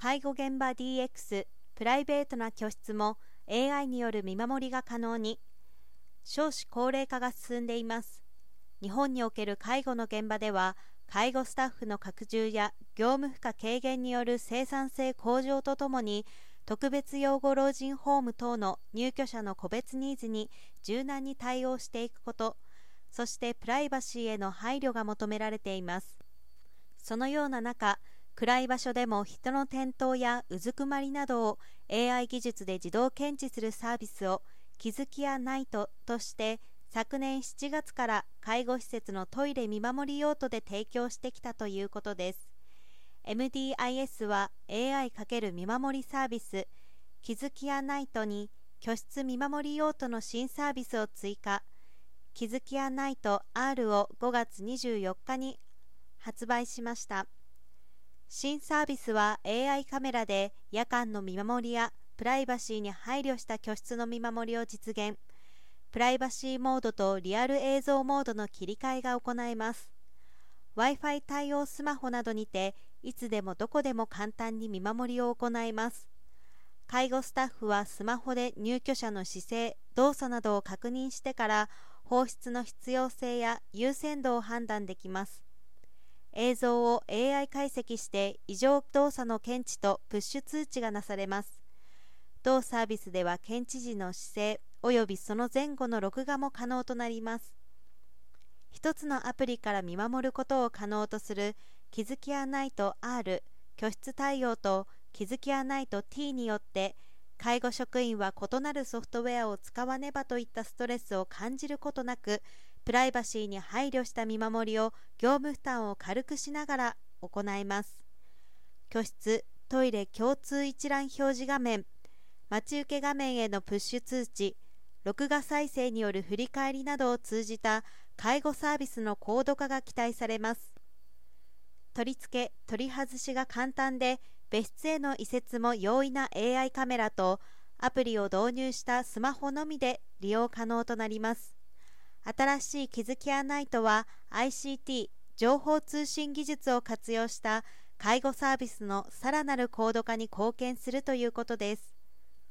介護現場 DX プライベートな居室も AI による見守りが可能に。少子高齢化が進んでいます。日本における介護の現場では介護スタッフの拡充や業務負荷軽減による生産性向上とともに特別養護老人ホーム等の入居者の個別ニーズに柔軟に対応していくこと。そしてプライバシーへの配慮が求められています。そのような中暗い場所でも人の転倒やうずくまりなどを AI 技術で自動検知するサービスを気づきやナイトとして昨年7月から介護施設のトイレ見守り用途で提供してきたということです。MDIS は AI× 見守りサービス気づきやナイトに居室見守り用途の新サービスを追加。気づきやナイト R を5月24日に発売しました。新サービスは AI カメラで夜間の見守りやプライバシーに配慮した居室の見守りを実現。プライバシーモードとリアル映像モードの切り替えが行えます。Wi-Fi 対応スマホなどにていつでもどこでも簡単に見守りを行います。介護スタッフはスマホで入居者の姿勢動作などを確認してから放出の必要性や優先度を判断できます。映像を AI 解析して異常動作の検知とプッシュ通知がなされます。同サービスでは検知時の姿勢及びその前後の録画も可能となります。一つのアプリから見守ることを可能とする気づきやナイト R 居室対応と気づきやナイト T によって介護職員は異なるソフトウェアを使わねばといったストレスを感じることなくプライバシーに配慮した見守りを業務負担を軽くしながら行います。居室トイレ共通一覧表示画面待ち受け画面へのプッシュ通知録画再生による振り返りなどを通じた介護サービスの高度化が期待されます。取り付け取り外しが簡単で別室への移設も容易な AI カメラとアプリを導入したスマホのみで利用可能となります。新しい気づきやナイトは ICT 情報通信技術を活用した介護サービスのさらなる高度化に貢献するということです。